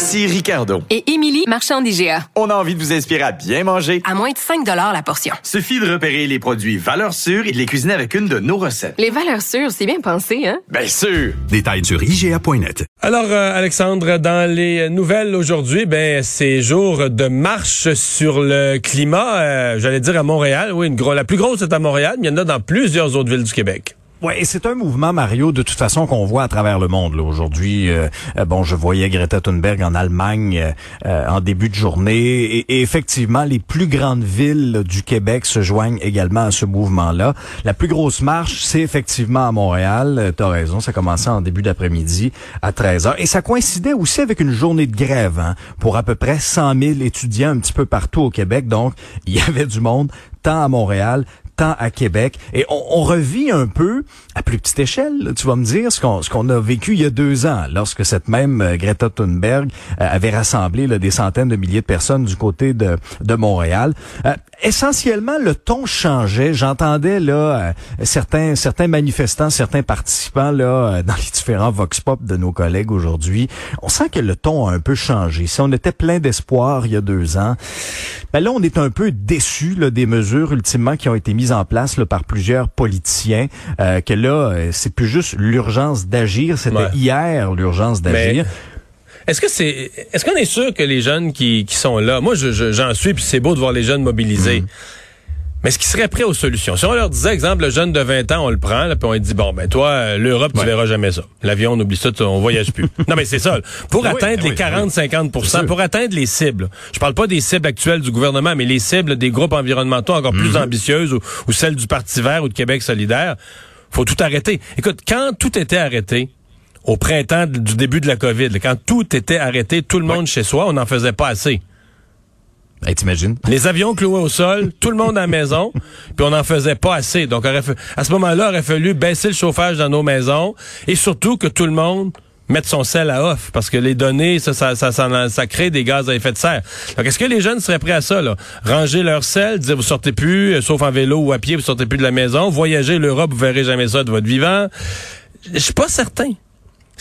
Ici Ricardo. Et Émilie, marchand d'IGA. On a envie de vous inspirer à bien manger. À moins de 5 la portion. Suffit de repérer les produits valeurs sûres et de les cuisiner avec une de nos recettes. Les valeurs sûres, c'est bien pensé, hein? Bien sûr! Détails sur IGA.net. Alors, euh, Alexandre, dans les nouvelles aujourd'hui, ben, c'est jour de marche sur le climat, euh, j'allais dire à Montréal. Oui, une gros, la plus grosse est à Montréal, mais il y en a dans plusieurs autres villes du Québec. Oui, c'est un mouvement, Mario, de toute façon qu'on voit à travers le monde. Aujourd'hui, euh, euh, bon, je voyais Greta Thunberg en Allemagne euh, en début de journée. Et, effectivement, les plus grandes villes du Québec se joignent également à ce mouvement-là. La plus grosse marche, c'est effectivement à Montréal. tu as raison, ça commençait en début d'après-midi à 13h. Et ça coïncidait aussi avec une journée de grève hein, pour à peu près 100 000 étudiants un petit peu partout au Québec. Donc, il y avait du monde tant à Montréal à Québec. Et on, on, revit un peu, à plus petite échelle, tu vas me dire, ce qu'on ce qu'on a vécu il y a deux ans, lorsque cette même euh, Greta Thunberg euh, avait rassemblé des centaines de milliers de personnes du côté de, de Montréal. Euh, essentiellement, le ton changeait. J'entendais là certains certains manifestants, certains participants là dans les différents vox pop de nos collègues aujourd'hui. On sent que le ton a un peu changé. Si on était plein d'espoir il y a deux ans, ben là on est un peu déçu des mesures ultimement qui ont été mises en place là, par plusieurs politiciens, euh, que là, euh, c'est plus juste l'urgence d'agir, c'était hier l'urgence d'agir. Est-ce que c'est, est-ce qu'on est sûr que les jeunes qui, qui sont là, moi j'en suis, puis c'est beau de voir les jeunes mobilisés. Mm. Mais est-ce qu'ils seraient prêts aux solutions? Si on leur disait, exemple, le jeune de 20 ans, on le prend, là, puis on lui dit, bon, ben toi, euh, l'Europe, tu verras jamais ça. L'avion, on oublie ça, on voyage plus. non, mais c'est ça. Pour ben atteindre ben les 40-50% ben pour atteindre les cibles, je parle pas des cibles actuelles du gouvernement, mais les cibles des groupes environnementaux encore plus mhm. ambitieuses ou, celles du Parti vert ou de Québec solidaire, faut tout arrêter. Écoute, quand tout était arrêté, au printemps du début de la COVID, quand tout était arrêté, tout le monde chez soi, on n'en faisait pas assez. Hey, t'imagines? Les avions cloués au sol, tout le monde à la maison, puis on n'en faisait pas assez. Donc, à ce moment-là, il aurait fallu baisser le chauffage dans nos maisons et surtout que tout le monde mette son sel à off parce que les données, ça, ça, ça, ça, crée des gaz à effet de serre. Donc, est-ce que les jeunes seraient prêts à ça, là? Ranger leur sel, dire vous sortez plus, euh, sauf en vélo ou à pied, vous sortez plus de la maison, voyager l'Europe, vous verrez jamais ça de votre vivant. Je suis pas certain.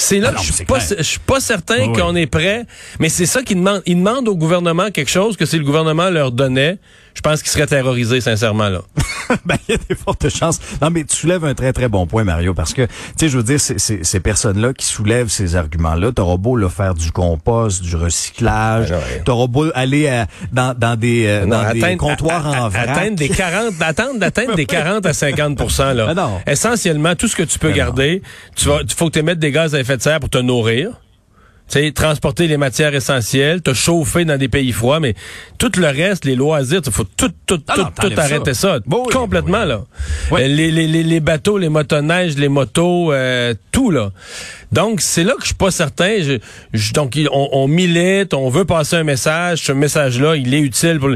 C'est là, ah je suis pas, je suis pas certain qu'on est prêt, mais c'est ça qu'ils demandent. Ils demandent au gouvernement quelque chose que si le gouvernement leur donnait, je pense qu'ils seraient terrorisés, sincèrement, là. ben, il y a des fortes chances. Non, mais tu soulèves un très, très bon point, Mario, parce que, tu sais, je veux dire, ces personnes-là qui soulèvent ces arguments-là, t'auras beau là, faire du compost, du recyclage, ben t'auras beau aller à, dans, dans des, euh, dans des comptoirs en vrac. Atteindre des 40, attendre d'atteindre des 40 à 50% là. Ben Essentiellement, tout ce que tu peux ben garder, tu vas, faut que tu émettes des gaz à effet de serre pour te nourrir sais, transporter les matières essentielles, te chauffer dans des pays froids, mais tout le reste, les loisirs, il faut tout, tout, tout, tout arrêter ça. complètement, là. Euh, les, les, les, bateaux, les motoneiges, les motos, euh, tout, là. Donc, c'est là que je suis pas certain. Je, donc, on, on, milite, on veut passer un message. Ce message-là, il est utile pour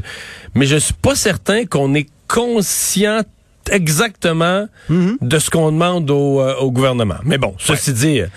Mais je suis pas certain qu'on est conscient exactement mhm. de ce qu'on demande au, euh, au, gouvernement. Mais bon, ceci dit, euh,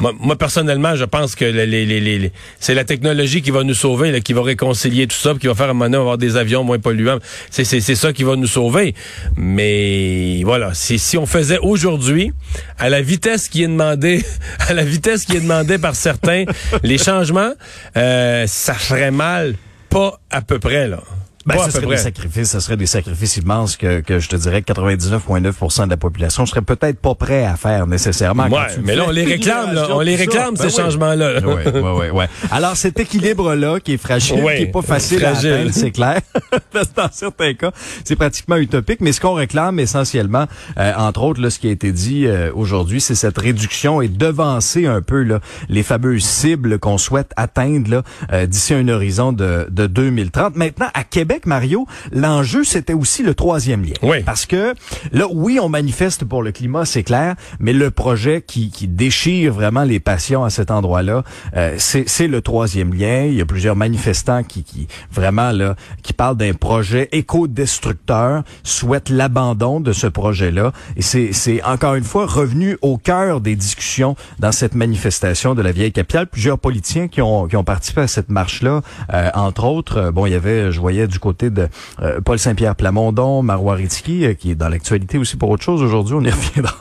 moi, personnellement, je pense que les, les, les, c'est la technologie qui va nous sauver, là, qui va réconcilier tout ça, qui va faire à un moment donné avoir des avions moins polluants. C'est, c'est, c'est ça qui va nous sauver. Mais voilà, si, si on faisait aujourd'hui, à la vitesse qui est demandée, à la vitesse qui est demandée par certains, les changements, euh, ça ferait mal, pas à peu près là. Ben, ce serait des sacrifices, ce serait des sacrifices immenses que, que je te dirais que 99,9% de la population serait peut-être pas prêt à faire nécessairement. Ouais, mais là, on les réclame, là, on les réclame, ces ben changements-là. Oui, oui, oui, ouais. Alors, cet équilibre-là, qui est fragile, qui est pas facile à atteindre, c'est clair. Dans certains cas, c'est pratiquement utopique, mais ce qu'on réclame essentiellement, euh, entre autres, là, ce qui a été dit euh, aujourd'hui, c'est cette réduction et devancer un peu là, les fameuses cibles qu'on souhaite atteindre là, euh, d'ici un horizon de, de 2030. Maintenant, à Québec, Québec, Mario, l'enjeu, c'était aussi le troisième lien. Oui. Parce que là, oui, on manifeste pour le climat, c'est clair, mais le projet qui, qui déchire vraiment les passions à cet endroit-là, euh, c'est le troisième lien. Il y a plusieurs manifestants qui, qui vraiment là, qui parlent d'un projet éco-destructeur, souhaitent l'abandon de ce projet-là. Et c'est encore une fois revenu au cœur des discussions dans cette manifestation de la vieille capitale. Plusieurs politiciens qui ont, qui ont participé à cette marche-là, euh, entre autres, euh, bon, il y avait, je voyais du côté de euh, Paul Saint-Pierre Plamondon, Marois Ritski, qui est dans l'actualité aussi pour autre chose aujourd'hui. On y reviendra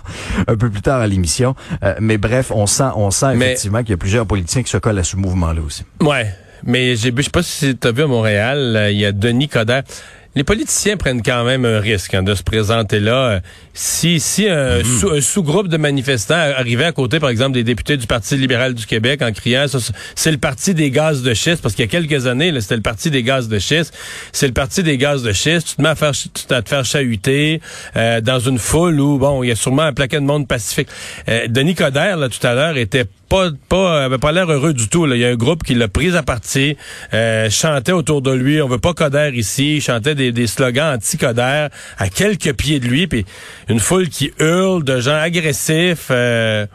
un peu plus tard à l'émission. mais bref, on sent, on sent effectivement qu'il y a plusieurs politiciens qui se collent à ce mouvement-là aussi. Ouais. Mais j'ai, je sais pas si tu as vu à Montréal, il y a Denis Coderre les politiciens prennent quand même un risque hein, de se présenter là. Si, si un, mhm. sous, groupe de manifestants arrivait à côté, par exemple, des députés du Parti libéral du Québec en criant c'est le parti des gaz de schiste, parce qu'il y a quelques années, c'était le parti des gaz de schiste, c'est le parti des gaz de schiste, tu te mets à, faire, tu te faire chahuter euh, dans une foule où, bon, il y a sûrement un plaquet de monde pacifique. Euh, Denis Coderre, là, tout à l'heure, était pas pas avait pas l'air heureux du tout. Là. Il y a un groupe qui l'a pris à partie, euh, chantait autour de lui, on veut pas Coder ici, chantait des, des slogans anti-Coder à quelques pieds de lui, puis une foule qui hurle de gens agressifs. Euh...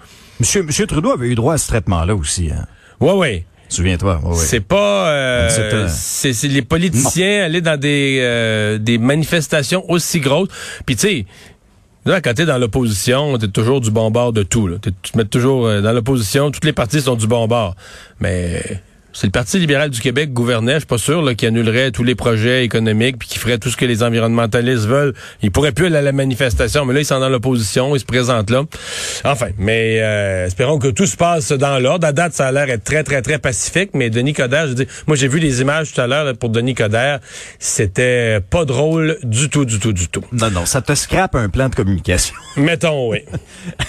Monsieur, Monsieur Trudeau avait eu droit à ce traitement-là aussi. Hein? Ouais, ouais. Souviens-toi. C'est pas. Euh, c'est les politiciens aller dans des euh, des manifestations aussi grosses. Puis tu sais, Quand t'es dans l'opposition, t'es toujours du bon bord de tout. Là. Tu te mets toujours euh, dans l'opposition, toutes les parties sont du bon bord. Mais c'est le Parti libéral du Québec gouvernait, je suis pas sûr, là, qui annulerait tous les projets économiques puis qui ferait tout ce que les environnementalistes veulent. Il pourrait plus aller à la manifestation, mais là, ils sont dans l'opposition, ils se présentent là. Enfin, mais euh, espérons que tout se passe dans l'ordre. À date, ça a l'air être très, très, très pacifique, mais Denis Coderre, je dis, moi, j'ai vu des images tout à l'heure pour Denis Coderre. C'était pas drôle du tout, du tout, du tout. Non, non, ça te scrape un plan de communication. Mettons, oui.